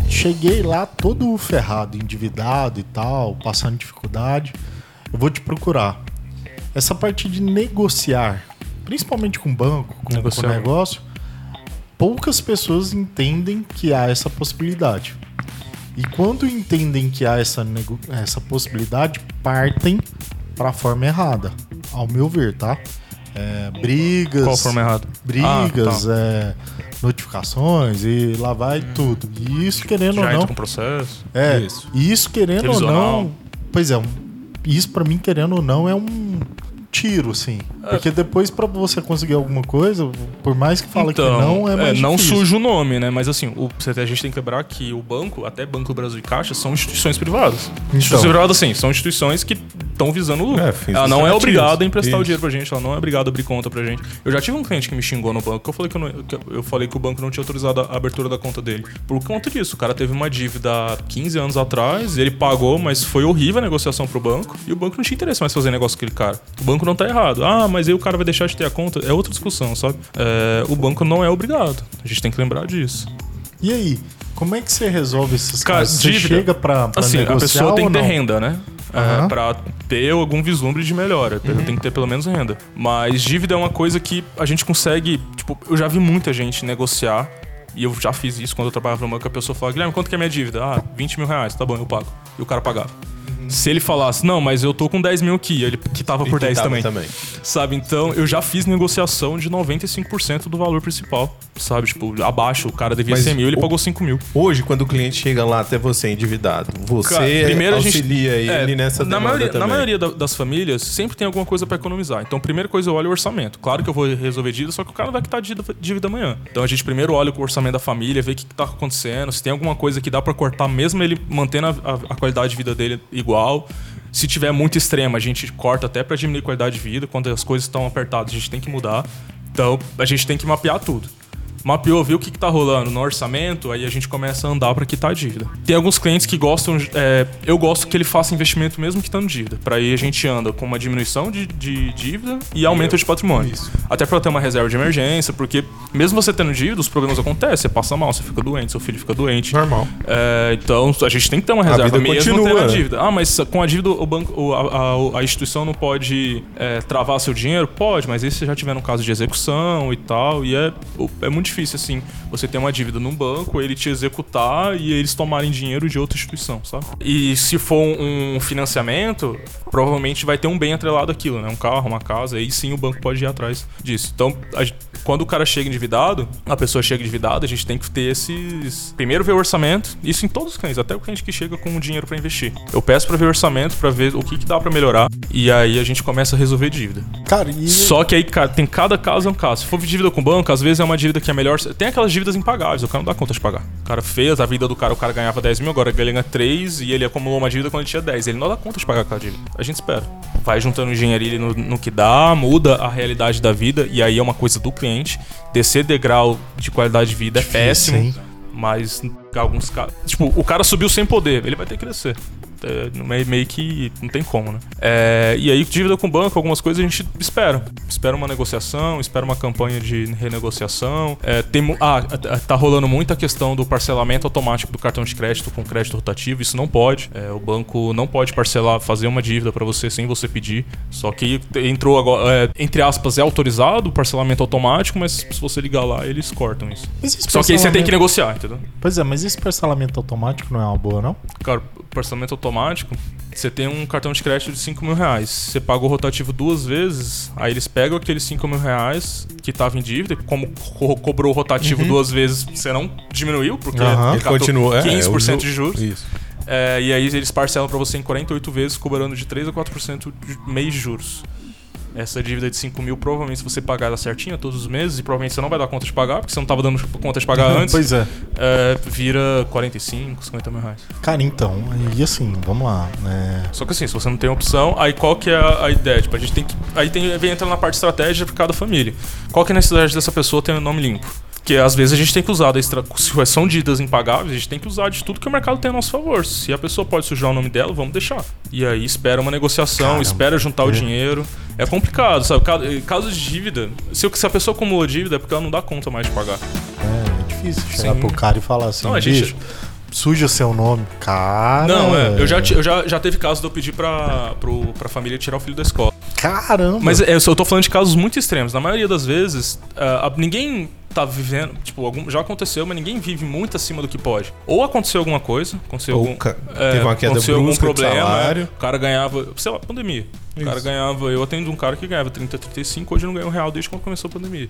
Cheguei lá todo ferrado, endividado e tal, passando dificuldade. Eu vou te procurar. Essa parte de negociar, principalmente com banco, com, com negócio, poucas pessoas entendem que há essa possibilidade. E quando entendem que há essa, essa possibilidade, partem para a forma errada, ao meu ver, tá? É, brigas, Qual forma errada? brigas, Ah, tá. é, notificações e lá vai tudo. E isso querendo Já ou entra não, com processo. é, Isso. isso querendo ou não, pois é, um- isso pra mim querendo ou não é um tiro, assim. É. Porque depois pra você conseguir alguma coisa, por mais que fala então, que não, é mais não difícil. suja o nome, né? Mas assim, o, a gente tem que lembrar que o banco, até Banco do Brasil e Caixa, são instituições privadas. Instituições privadas, sim, são instituições que estão visando lucro. É, ela não é obrigada a emprestar o Isso. dinheiro pra gente, ela não é obrigada a abrir conta pra gente. Eu já tive um cliente que me xingou no banco, que eu falei que, eu, não- que eu falei que o banco não tinha autorizado a abertura da conta dele. Por conta disso, o cara teve uma dívida há 15 anos atrás, ele pagou, mas foi horrível a negociação pro banco, e o banco não tinha interesse mais fazer negócio com aquele cara. O banco não tá errado. Ah, mas aí o cara vai deixar de ter a conta. É outra discussão, sabe? É, o banco não é obrigado. A gente tem que lembrar disso. E aí, Como é que você resolve esses Cara, casos? Você dívida. chega pra, pra Assim, a negociar pessoa tem que ter renda, né? É, Aham. pra ter algum vislumbre de melhora. Uhum. Tem que ter pelo menos renda. Mas dívida é uma coisa que a gente consegue. Tipo, eu já vi muita gente negociar. E eu já fiz isso quando eu trabalhava no banco. A pessoa falava, Guilherme, quanto que é minha dívida? Ah, 20 mil reais. Tá bom, eu pago. E o cara pagava. Se ele falasse, não, mas eu tô com 10 mil aqui, ele que tava por E 10 tava também. Sabe? Então, eu já fiz negociação de 95% do valor principal. Sabe? Tipo, abaixo, o cara devia Mas 100 mil, ele o- pagou 5 mil. Hoje, quando o cliente chega lá até você endividado, você Cara, primeiro a gente- auxilia ele É, nessa na maioria, também. na maioria da- das famílias, sempre tem alguma coisa pra economizar. Então, a primeira coisa eu olho o orçamento. Claro que eu vou resolver dívida, só que o cara vai quitar dívida, dívida amanhã. Então, a gente primeiro olha o orçamento da família, vê o que, que tá acontecendo, se tem alguma coisa que dá pra cortar, mesmo ele mantendo a, a- a qualidade de vida dele igual. Se tiver muito extrema, a gente corta até pra diminuir a qualidade de vida. Quando as coisas estão apertadas, a gente tem que mudar. Então, a gente tem que mapear tudo. Mapeou, viu o que, que tá rolando no orçamento, aí a gente começa a andar pra quitar a dívida. Tem alguns clientes que gostam. é, eu gosto que ele faça investimento mesmo quitando dívida. Pra aí a gente anda com uma diminuição de, de dívida e aumento de patrimônio. Até pra ter uma reserva de emergência, porque mesmo você tendo dívida, os problemas acontecem. Você passa mal, você fica doente, seu filho fica doente. Normal. É, então a gente tem que ter uma reserva vida mesmo continua, tendo a dívida. Ah, mas com a dívida o banco, a, a- a instituição não pode é, travar seu dinheiro? Pode, mas aí se já tiver um caso de execução e tal, e é, é muito difícil assim, você ter uma dívida num banco, ele te executar e eles tomarem dinheiro de outra instituição, sabe? E se for um financiamento, provavelmente vai ter um bem atrelado àquilo, né? Um carro, uma casa, aí sim o banco pode ir atrás disso. Então, a quando o cara chega endividado, a pessoa chega endividada, a gente tem que ter esses. Primeiro ver o orçamento, isso em todos os clientes, até o cliente que chega com dinheiro pra investir. Eu peço pra ver o orçamento, pra ver o que, que dá pra melhorar, e aí a gente começa a resolver dívida. Cara, e Só que aí, cara, tem cada caso é um caso. Se for dívida com banco, às vezes é uma dívida que é melhor. Tem aquelas dívidas impagáveis, o cara não dá conta de pagar. O cara fez a vida do cara, o cara ganhava 10 mil, agora ele ganha 3 e ele acumulou uma dívida quando ele tinha 10. Ele não dá conta de pagar aquela dívida. A gente espera. Vai juntando engenharia no, no que dá, muda a realidade da vida, e aí é uma coisa do cliente. Descer degrau de qualidade de vida é péssimo. hein? Mas alguns casos. Tipo, o cara subiu sem poder, ele vai ter que descer. É, meio, que não tem como, né? É, e aí, dívida com banco, algumas coisas a gente espera. Espera uma negociação, espera uma campanha de renegociação. É, tem, ah, tá- tá rolando muita questão do parcelamento automático do cartão de crédito com crédito rotativo. Isso não pode. É, o banco não pode parcelar, fazer uma dívida pra você sem você pedir. Só que entrou agora, é, entre aspas, é autorizado o parcelamento automático, mas se você ligar lá, eles cortam isso. Só que aí você tem que negociar, entendeu? Pois é, mas esse parcelamento automático não é uma boa, não? Cara, parcelamento automático, você tem um cartão de crédito de 5 mil reais. Você pagou o rotativo duas vezes, aí eles pegam aqueles 5 mil reais que tava em dívida, como co- cobrou o rotativo duas vezes, você não diminuiu, porque continua. é, 15% o ju- de juros. Isso. É, e aí eles parcelam pra você em 48 vezes, cobrando de 3 a 4% de mês de juros. Essa dívida de 5 mil, provavelmente, se você pagar ela certinha todos os meses, e provavelmente você não vai dar conta de pagar, porque você não tava dando conta de pagar antes, Pois é. é, vira 45, 50 mil reais. Cara, então, e assim, vamos lá. né? Só que assim, se você não tem opção, aí qual que é a, a ideia? Tipo, a gente tem que. Aí tem, vem entrando na parte estratégica de cada família. Qual que é a necessidade dessa pessoa ter um nome limpo? Porque às vezes a gente tem que usar da extra... Se são dívidas impagáveis, a gente tem que usar de tudo que o mercado tem a nosso favor. Se a pessoa pode sujar o nome dela, vamos deixar. E aí espera uma negociação, Caramba. espera juntar o É. dinheiro. É complicado, sabe? Ca- Caso de dívida, se a pessoa acumula dívida é porque ela não dá conta mais de pagar. É, é difícil chegar Sim. pro cara e falar assim, Não, a gente- bicho, suja seu nome. Cara. Não, é. Eu já, ti- eu já, já teve caso de eu pedir pra, pro, pra família tirar o filho da escola. Caramba. Mas é, eu tô falando de casos muito extremos. Na maioria das vezes, a- ninguém tá vivendo. Tipo, algum- já aconteceu, mas ninguém vive muito acima do que pode. Ou aconteceu alguma coisa, aconteceu Ou algum. ca- é, teve uma queda aconteceu algum problema. O cara ganhava. Sei lá, pandemia. O cara Isso. ganhava. Eu atendo um cara que ganhava 30, 35, hoje não ganha um real desde quando começou a pandemia.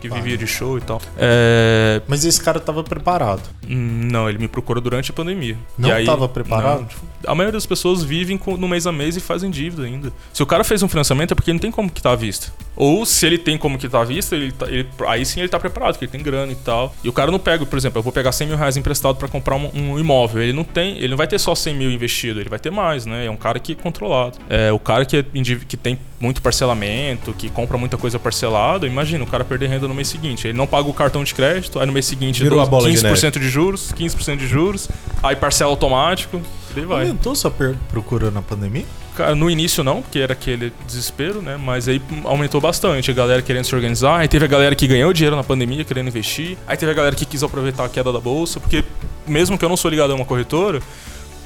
que vivia de show e tal. É, Mas esse cara tava preparado. hum, não, ele me procurou durante a pandemia. Não aí- tava preparado? não, tipo, a maioria das pessoas vivem com- no mês a mês e fazem dívida ainda. Se o cara fez um financiamento é porque não tem como quitar à vista. Ou se ele tem como quitar à vista, ele, tá- ele- aí sim ele tá preparado, porque ele tem grana e tal. E o cara não pega, por exemplo, eu vou pegar 100 mil reais emprestado pra comprar um, um imóvel. Ele não tem, ele não vai ter só 100 mil investido, ele vai ter mais, né? É um cara que é controlado. É o cara que, é que tem muito parcelamento, que compra muita coisa parcelada. Imagina, o cara perder renda no mês seguinte. Ele não paga o cartão de crédito, aí no mês seguinte Virou a bola de 15% de juros, 15% de juros, aí parcela automático, daí vai. Aumentou sua procura na pandemia? Cara, no início não, porque era aquele desespero, né? Mas aí aumentou bastante. A galera querendo se organizar. Aí teve a galera que ganhou dinheiro na pandemia, querendo investir. Aí teve a galera que quis aproveitar a queda da bolsa, porque mesmo que eu não sou ligado a uma corretora,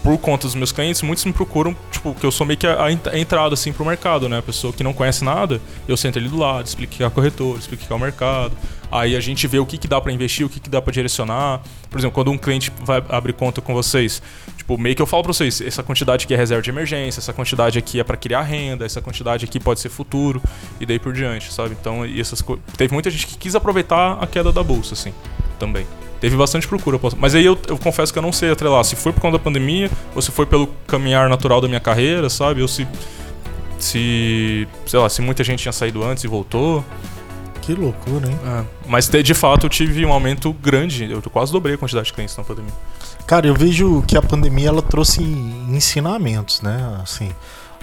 por conta dos meus clientes, muitos me procuram, tipo, que eu sou meio que a, a entrada, assim, pro mercado, né? A pessoa que não conhece nada, eu sento ali do lado, explico o que é a corretora, explico o que é o mercado. Aí a gente vê o que, que dá para investir, o que, que dá para direcionar. Por exemplo, quando um cliente vai abrir conta com vocês, tipo, meio que eu falo para vocês, essa quantidade aqui é reserva de emergência, essa quantidade aqui é para criar renda, essa quantidade aqui pode ser futuro, e daí por diante, sabe? Então, essas teve muita gente que quis aproveitar a queda da bolsa, assim, também. Teve bastante procura. Mas aí eu, eu, confesso que eu não sei atrelar se foi por conta da pandemia ou se foi pelo caminhar natural da minha carreira, sabe? Ou se. Se. Sei lá, se muita gente tinha saído antes e voltou. Que loucura, hein? É. Mas de fato eu tive um aumento grande. Eu quase dobrei a quantidade de clientes na pandemia. Cara, eu vejo que a pandemia ela trouxe ensinamentos, né? Assim.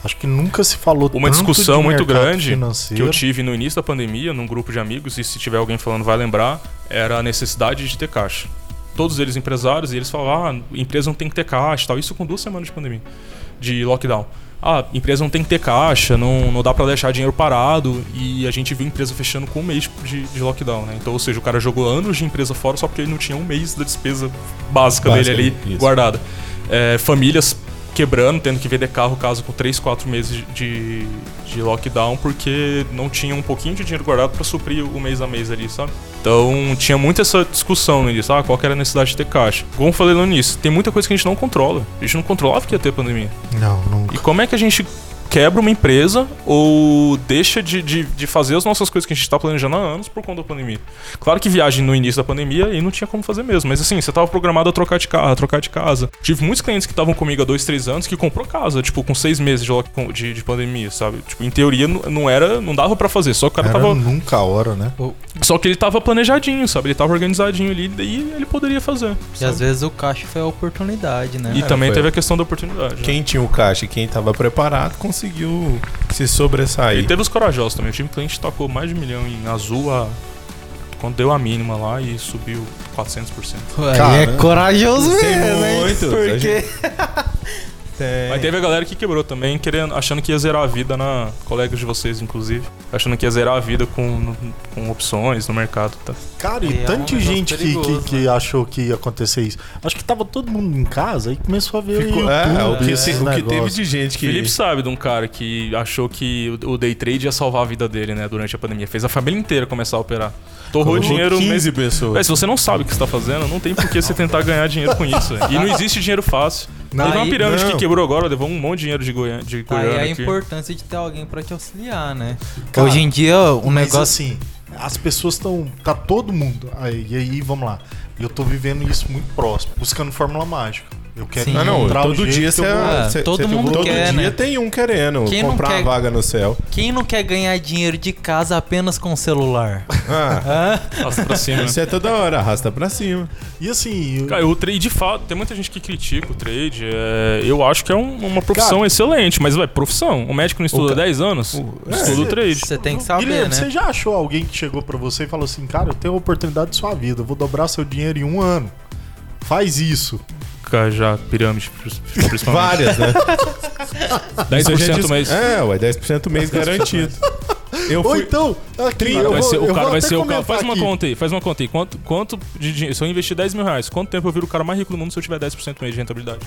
Acho que nunca se falou Uma discussão muito grande financeiro. que eu tive no início da pandemia, num grupo de amigos, e se tiver alguém falando vai lembrar, era a necessidade de ter caixa. Todos eles empresários, e eles falavam, ah, empresa não tem que ter caixa tal. Isso com duas semanas de pandemia, de lockdown. Ah, empresa não tem que ter caixa, não, não dá para deixar dinheiro parado. E a gente viu empresa fechando com um mês de, de, lockdown, né? Então, ou seja, o cara jogou anos de empresa fora só porque ele não tinha um mês da despesa básica, básica dele ali isso. guardada. É, famílias quebrando, tendo que vender carro caso com 3, 4 meses de, de lockdown, porque não tinha um pouquinho de dinheiro guardado para suprir o mês a mês ali, sabe? Então tinha muito essa discussão início, ah, qual era a necessidade de ter caixa. Como eu falei no início, tem muita coisa que a gente não controla. A gente não controlava que ia ter pandemia. Não, nunca. E como é que a gente quebra uma empresa ou deixa de, de, de, fazer as nossas coisas que a gente está planejando há anos por conta da pandemia. Claro que viagem no início da pandemia e não tinha como fazer mesmo, mas assim, você estava programado a trocar de carro, a trocar de casa. Tive muitos clientes que estavam comigo há dois, três anos que comprou casa, tipo, com seis meses de, de, de pandemia, sabe? Tipo, em teoria não era, não dava para fazer, só que o cara era tava. Nunca a hora, né? Só que ele tava planejadinho, sabe? Ele tava organizadinho ali e ele poderia fazer. E às vezes o caixa foi a oportunidade, né? E é, também teve a questão da oportunidade. Né? Quem né? tinha o caixa e quem tava preparado conseguiu se sobressair. E teve os corajosos também. O time cliente tocou mais de um milhão em azul a... quando deu a mínima lá e subiu 400%. Aí é corajoso mesmo, muito. Porque... Tem. Mas teve a galera que quebrou também, querendo, achando que ia zerar a vida na. Colegas de vocês, inclusive. Achando que ia zerar a vida com, com opções no mercado. Tá? Cara, e, e tanta é um gente que, que, que, né? achou que ia acontecer isso. Acho que tava todo mundo em casa e começou a ver Ficou, o YouTube, é, o que, é, o que teve de gente que. Felipe sabe de um cara que achou que o day trade ia salvar a vida dele, né, durante a pandemia. Fez a família inteira começar a operar. Torrou dinheiro. 15 pessoas. É, se você não sabe o que está fazendo, não tem por que você tentar ganhar dinheiro com isso. E não existe dinheiro fácil. Não, Teve uma pirâmide não. que quebrou agora, levou um monte de dinheiro de, Goiânia. De Goiânia aí a aqui. importância de ter alguém para te auxiliar, né? Cara, Hoje em dia, o negócio. assim, as pessoas estão. Tá todo mundo. Aí, e aí, vamos lá. Eu tô vivendo isso muito próximo, buscando fórmula mágica. Eu quero Sim. não, não, todo dia você, é, todo mundo todo quer, dia né? tem um querendo quem comprar quer, vaga no céu. Quem não quer ganhar dinheiro de casa apenas com celular? Ah. Arrasta pra cima. Isso é toda hora, arrasta pra cima. E assim. Eu... Cara, o trade, de fato, tem muita gente que critica o trade. É, eu acho que é um, uma profissão cara, excelente, mas, vai, profissão. O médico não estuda 10 anos, o, estuda é, o trade. Você tem que saber. Guilherme, né? você já achou alguém que chegou pra você e falou assim: cara, eu tenho a oportunidade de sua vida, eu vou dobrar seu dinheiro em um ano. Faz isso já pirâmide, principalmente. Várias, né? 10% mês. É, ué, 10% mês garantido. Eu fui... Ou então, aqui, eu vai vou, ser, o cara vai ser o cara. Faz aqui. uma conta aí, faz uma conta aí. Quanto, quanto de dinheiro? Se eu investir 10 mil reais, quanto tempo eu viro o cara mais rico do mundo se eu tiver 10% mês de rentabilidade?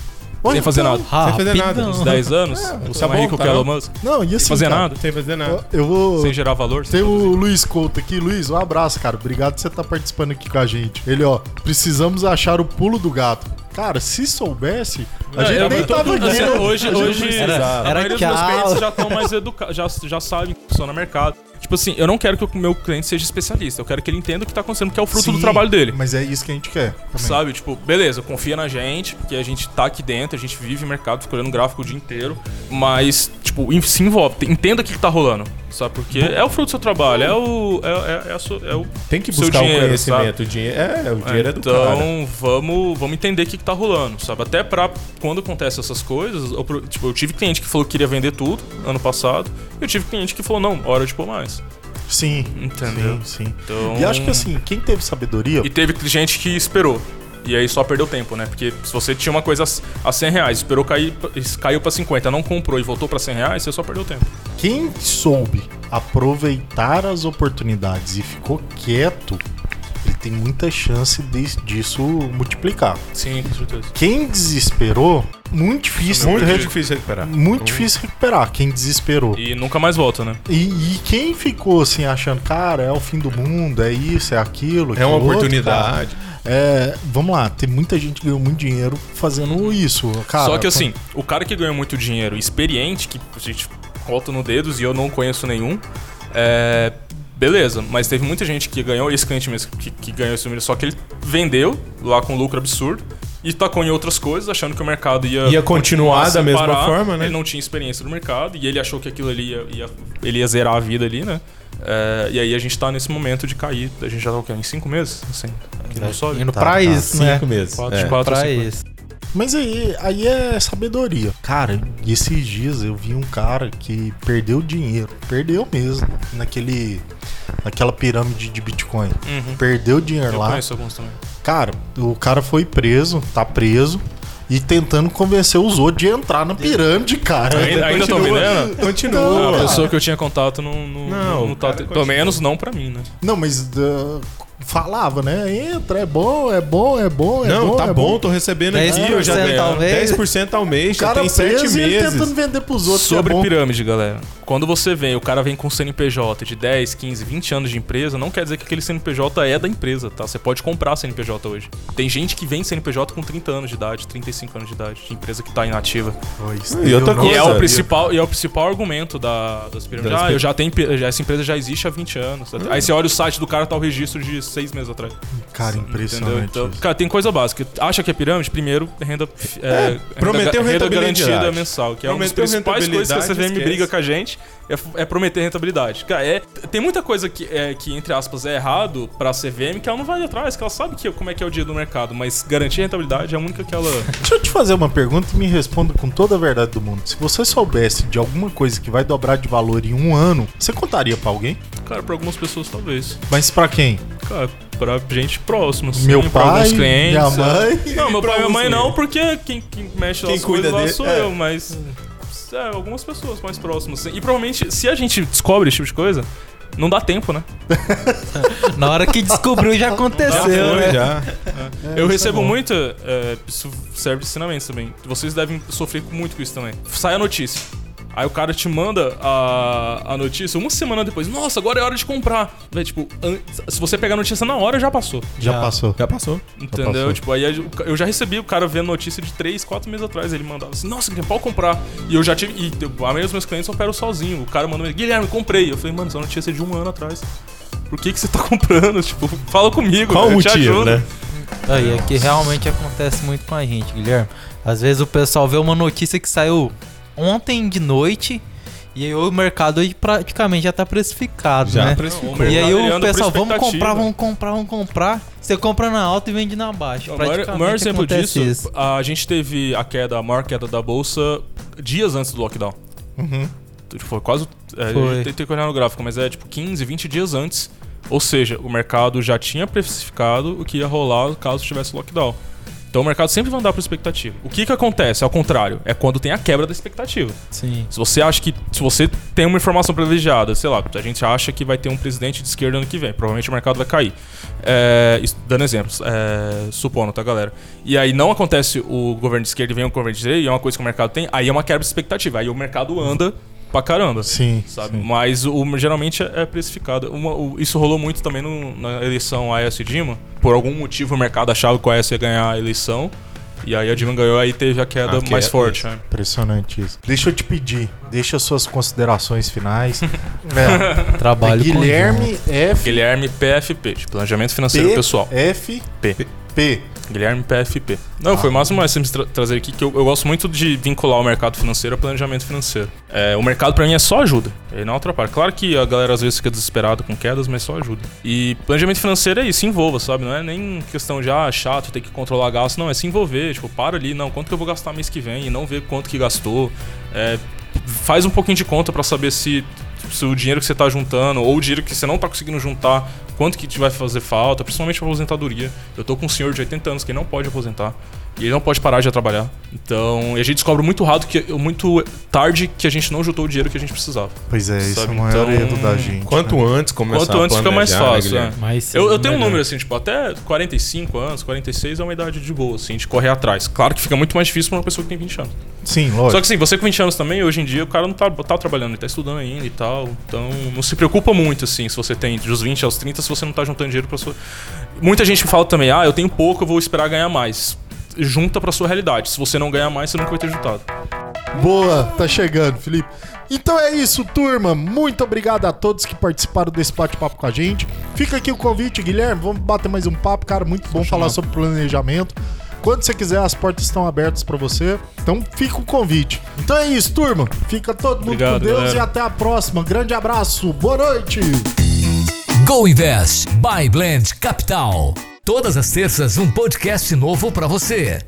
Ou sem fazer então, nada. Sem fazer nada. Uns 10 anos? É, você tá é mais rico tá que o Elon Musk? Não, e assim. Sem fazer cara, nada. Sem fazer nada. Eu vou. Sem gerar valor. Tem o Luiz Couto aqui. Luiz, um abraço, cara. Obrigado por você estar tá participando aqui com a gente. Ele, ó, precisamos achar o pulo do gato. Cara, se soubesse, a gente nem tava aqui. Assim, hoje, hoje, era, era a maioria dos meus clientes já estão mais educados, já, já sabem que funciona o mercado. Tipo assim, eu não quero que o meu cliente seja especialista. Eu quero que ele entenda o que tá acontecendo, porque é o fruto Sim, do trabalho dele. Mas é isso que a gente quer. Também. Sabe? Tipo, beleza, confia na gente, porque a gente tá aqui dentro, a gente vive o mercado, fica olhando gráfico o dia inteiro. Mas, tipo, se envolve, entenda o que, que tá rolando. Sabe? Porque é o fruto do seu trabalho, é o. É, é, é, é o Tem que buscar dinheiro, um conhecimento. O dinheiro, é, o dinheiro é, do então, cara. Então, vamos, vamos entender o que, que tá rolando, sabe? Até pra quando acontece essas coisas, eu, tipo, eu tive cliente que falou que queria vender tudo ano passado, eu tive cliente que falou, não, hora de pôr mais. Sim. Entendeu? Sim, sim. Então... E acho que assim, quem teve sabedoria. E teve gente que esperou. E aí só perdeu tempo, né? Porque se você tinha uma coisa a 100 reais, esperou cair, caiu para 50, não comprou e voltou para 100 reais, você só perdeu tempo. Quem soube aproveitar as oportunidades e ficou quieto, tem muita chance de- disso multiplicar. Sim, com certeza. Quem desesperou, muito difícil. Muito re- difícil recuperar. muito difícil recuperar. Quem desesperou. E nunca mais volta, né? E, e quem ficou assim, achando, cara, é o fim do mundo, é isso, é aquilo. É uma outro, oportunidade. cara. É, vamos lá, tem muita gente que ganhou muito dinheiro fazendo isso. Cara, Só que assim, o cara que ganhou muito dinheiro, experiente, que a gente conta no dedos e eu não conheço nenhum, é. Beleza, mas teve muita gente que ganhou, esse cliente mesmo, que, que ganhou esse número, só que ele vendeu lá com lucro absurdo e tacou em outras coisas, achando que o mercado ia, Ia continuar da mesma forma, né? Ele não tinha experiência no mercado e ele achou que aquilo ali ia, ia- ele ia zerar a vida ali, né? É, e aí a gente tá nesse momento de cair. A gente já tá o quê? Em cinco meses? Assim, aqui no sobe? Indo Tá, pra tá, isso, né? Cinco meses. Quatro, É. quatro, Pra cinco. isso. Mas aí, aí é sabedoria. Cara, esses dias eu vi um cara que perdeu dinheiro. Perdeu mesmo. Naquele. Naquela pirâmide de Bitcoin. Uhum. Perdeu dinheiro Eu lá. conheço alguns também. Cara, o cara foi preso, tá preso. E tentando convencer os outros de entrar na pirâmide, cara. Ainda- ainda Continua- vendendo? Continua. Não, a pessoa que eu tinha contato não, não, Não, não, tá. Pelo menos não pra mim, né? Não, mas uh, falava, né? Entra, é bom, é bom, é bom, é Não, bom. tá é bom, tô recebendo aqui, eu já 10% ganhei ao mês. 10% ao mês, O já cara tem 7 preso e ele tentando meses. vender pros outros. que Sobre é pirâmide, galera. Quando você vem, o cara vem com CNPJ de 10, 15, 20 anos de empresa, não quer dizer que aquele CNPJ é da empresa, tá? Você pode comprar CNPJ hoje. Tem gente que vem CNPJ com 30 anos de idade, 35 anos de idade, de empresa que tá inativa. Pois, E outra eu não E é, Coisa. o principal, e é o principal argumento da, das pirâmides. Ah, eu já tenho. Essa empresa já existe há 20 anos. Aí você olha o site do cara, tá o registro de 6 meses atrás. Cara, impressionante. Então, cara, tem coisa básica. Acha que é pirâmide? Primeiro, renda. É, renda, prometeu renda rentabilidade. garantida mensal, que é uma das principais coisas que a CVM esquece. briga com a gente. É, é prometer rentabilidade. Cara, é, tem muita coisa que, é, que, entre aspas, é errado pra CVM que ela não vai atrás, que ela sabe que, como é que é o dia do mercado, mas garantir rentabilidade é a única que ela. Deixa eu te fazer uma pergunta e me responda com toda a verdade do mundo. Se você soubesse de alguma coisa que vai dobrar de valor em um ano, você contaria pra alguém? Cara, pra algumas pessoas talvez. Mas pra quem? Cara, pra gente próxima. Sim, Meu pra pai, alguns clientes. minha é. mãe. Não, meu pai e minha mãe não, porque quem, quem mexe Quem cuida coisas lá dele, sou é. eu, mas. É, algumas pessoas mais próximas. sim. E provavelmente, se a gente descobre esse tipo de coisa, não dá tempo, né? Na hora que descobriu já aconteceu, né? já. eu isso é recebo bom. muito. é, isso serve de ensinamento também. Vocês devem sofrer muito com isso também. Sai a notícia. Aí o cara te manda a, a notícia uma semana depois. Nossa, agora é hora de comprar. Véi, tipo, se você pegar a notícia na hora, já passou. Já, Já. passou. Já passou. Entendeu? passou. Tipo, aí eu já recebi o cara vendo notícia de 3, 4 meses atrás. Ele mandava assim, nossa, Guilherme, pode comprar. E eu já tive. E eu- a maioria dos meus clientes operam sozinho. O cara mandou, Guilherme, comprei. Eu falei, mano, essa notícia é de um ano atrás. Por que, que você tá comprando? Tipo, fala comigo. Qual o eu te motivo, ajudo. né? Aí, aqui realmente acontece muito com a gente, Guilherme. Às vezes o pessoal vê uma notícia que saiu ontem de noite e aí o mercado hoje praticamente já tá precificado, Já né? precificou. E aí o pessoal, vamos comprar, vamos comprar, vamos comprar. Você compra na alta e vende na baixa. O maior, maior exemplo disso, isso. a gente teve a queda, a maior queda da bolsa dias antes do lockdown. Uhum. Tipo, Foi quase. É, Foi. eu Tentei olhar no gráfico, mas é tipo 15, 20 dias antes. Ou seja, o mercado já tinha precificado o que ia rolar caso tivesse lockdown. Então o mercado sempre vai andar por expectativa. O que que acontece? Ao contrário, é quando tem a quebra da expectativa. Sim. Se você acha que. Se você tem uma informação privilegiada, sei lá, a gente acha que vai ter um presidente de esquerda ano que vem, provavelmente o mercado vai cair. É, dando exemplos, é, supondo, tá, galera? E aí não acontece o governo de esquerda e vem o governo de direita, e é uma coisa que o mercado tem, aí é uma quebra de expectativa. Aí o mercado anda pra caramba. Sim. Sabe? sim. Mas o, geralmente é é precificado. Uma- o- isso rolou muito também no- na eleição e Dilma. Por algum motivo o mercado achava que o Aécio ia ganhar a eleição. E aí a Dilma ganhou, aí teve a queda A mais forte. isso. né? Impressionante isso. Deixa eu te pedir, deixa suas considerações finais. É, Trabalho Guilherme F. Guilherme PFP, de Planejamento Financeiro P, Pessoal. F. P. P. Guilherme PFP. Não, foi massa mais você me tra- trazer aqui que eu, eu gosto muito de vincular o mercado financeiro ao planejamento financeiro. É, o mercado pra mim é só ajuda, ele não atrapalha. Claro que a galera às vezes fica desesperada com quedas, mas só ajuda. E planejamento financeiro é isso, se envolva, sabe? Não é nem questão de ah, chato, ter que controlar gasto, não, é se envolver, tipo, para ali, não, quanto que eu vou gastar mês que vem e não ver quanto que gastou. É, faz um pouquinho de conta pra saber se, se o dinheiro que você tá juntando ou o dinheiro que você não tá conseguindo juntar, quanto que te vai fazer falta, principalmente aposentadoria. Eu tô com um senhor de 80 anos que não pode aposentar e ele não pode parar de trabalhar. Então, e a gente descobre muito rápido que muito tarde que a gente não juntou o dinheiro que a gente precisava. Pois é, esse é Sabe, o maior então, erro da gente. Quanto né? antes começar Quanto antes a fica mais né, fácil, Guilherme? é. Mas Eu, eu tenho um número assim, tipo, até 45 anos, 46 é uma idade de boa, assim, de correr atrás. Claro que fica muito mais difícil pra uma pessoa que tem 20 anos. Sim, lógico. Só que assim, você com 20 anos também, hoje em dia, o cara não tá, tá trabalhando, ele tá estudando ainda e tal. Então, não se preocupa muito, assim, se você tem dos 20 aos 30, se você não tá juntando dinheiro pra sua. Muita gente fala também, ah, eu tenho pouco, eu vou esperar ganhar mais. Junta pra sua realidade. Se você não ganhar mais, você nunca vai ter juntado. Boa, tá chegando, Felipe. Então é isso, turma. Muito obrigado a todos que participaram desse bate-papo com a gente. Fica aqui o convite, Guilherme. Vamos bater mais um papo, cara. Muito bom falar sobre planejamento. Quando você quiser, as portas estão abertas pra você. Então fica o convite. Então é isso, turma. Fica todo mundo Obrigado, com Deus galera. e até a próxima. Grande abraço. Boa noite. Go Invest by Blend Capital. Todas as terças um podcast novo para você.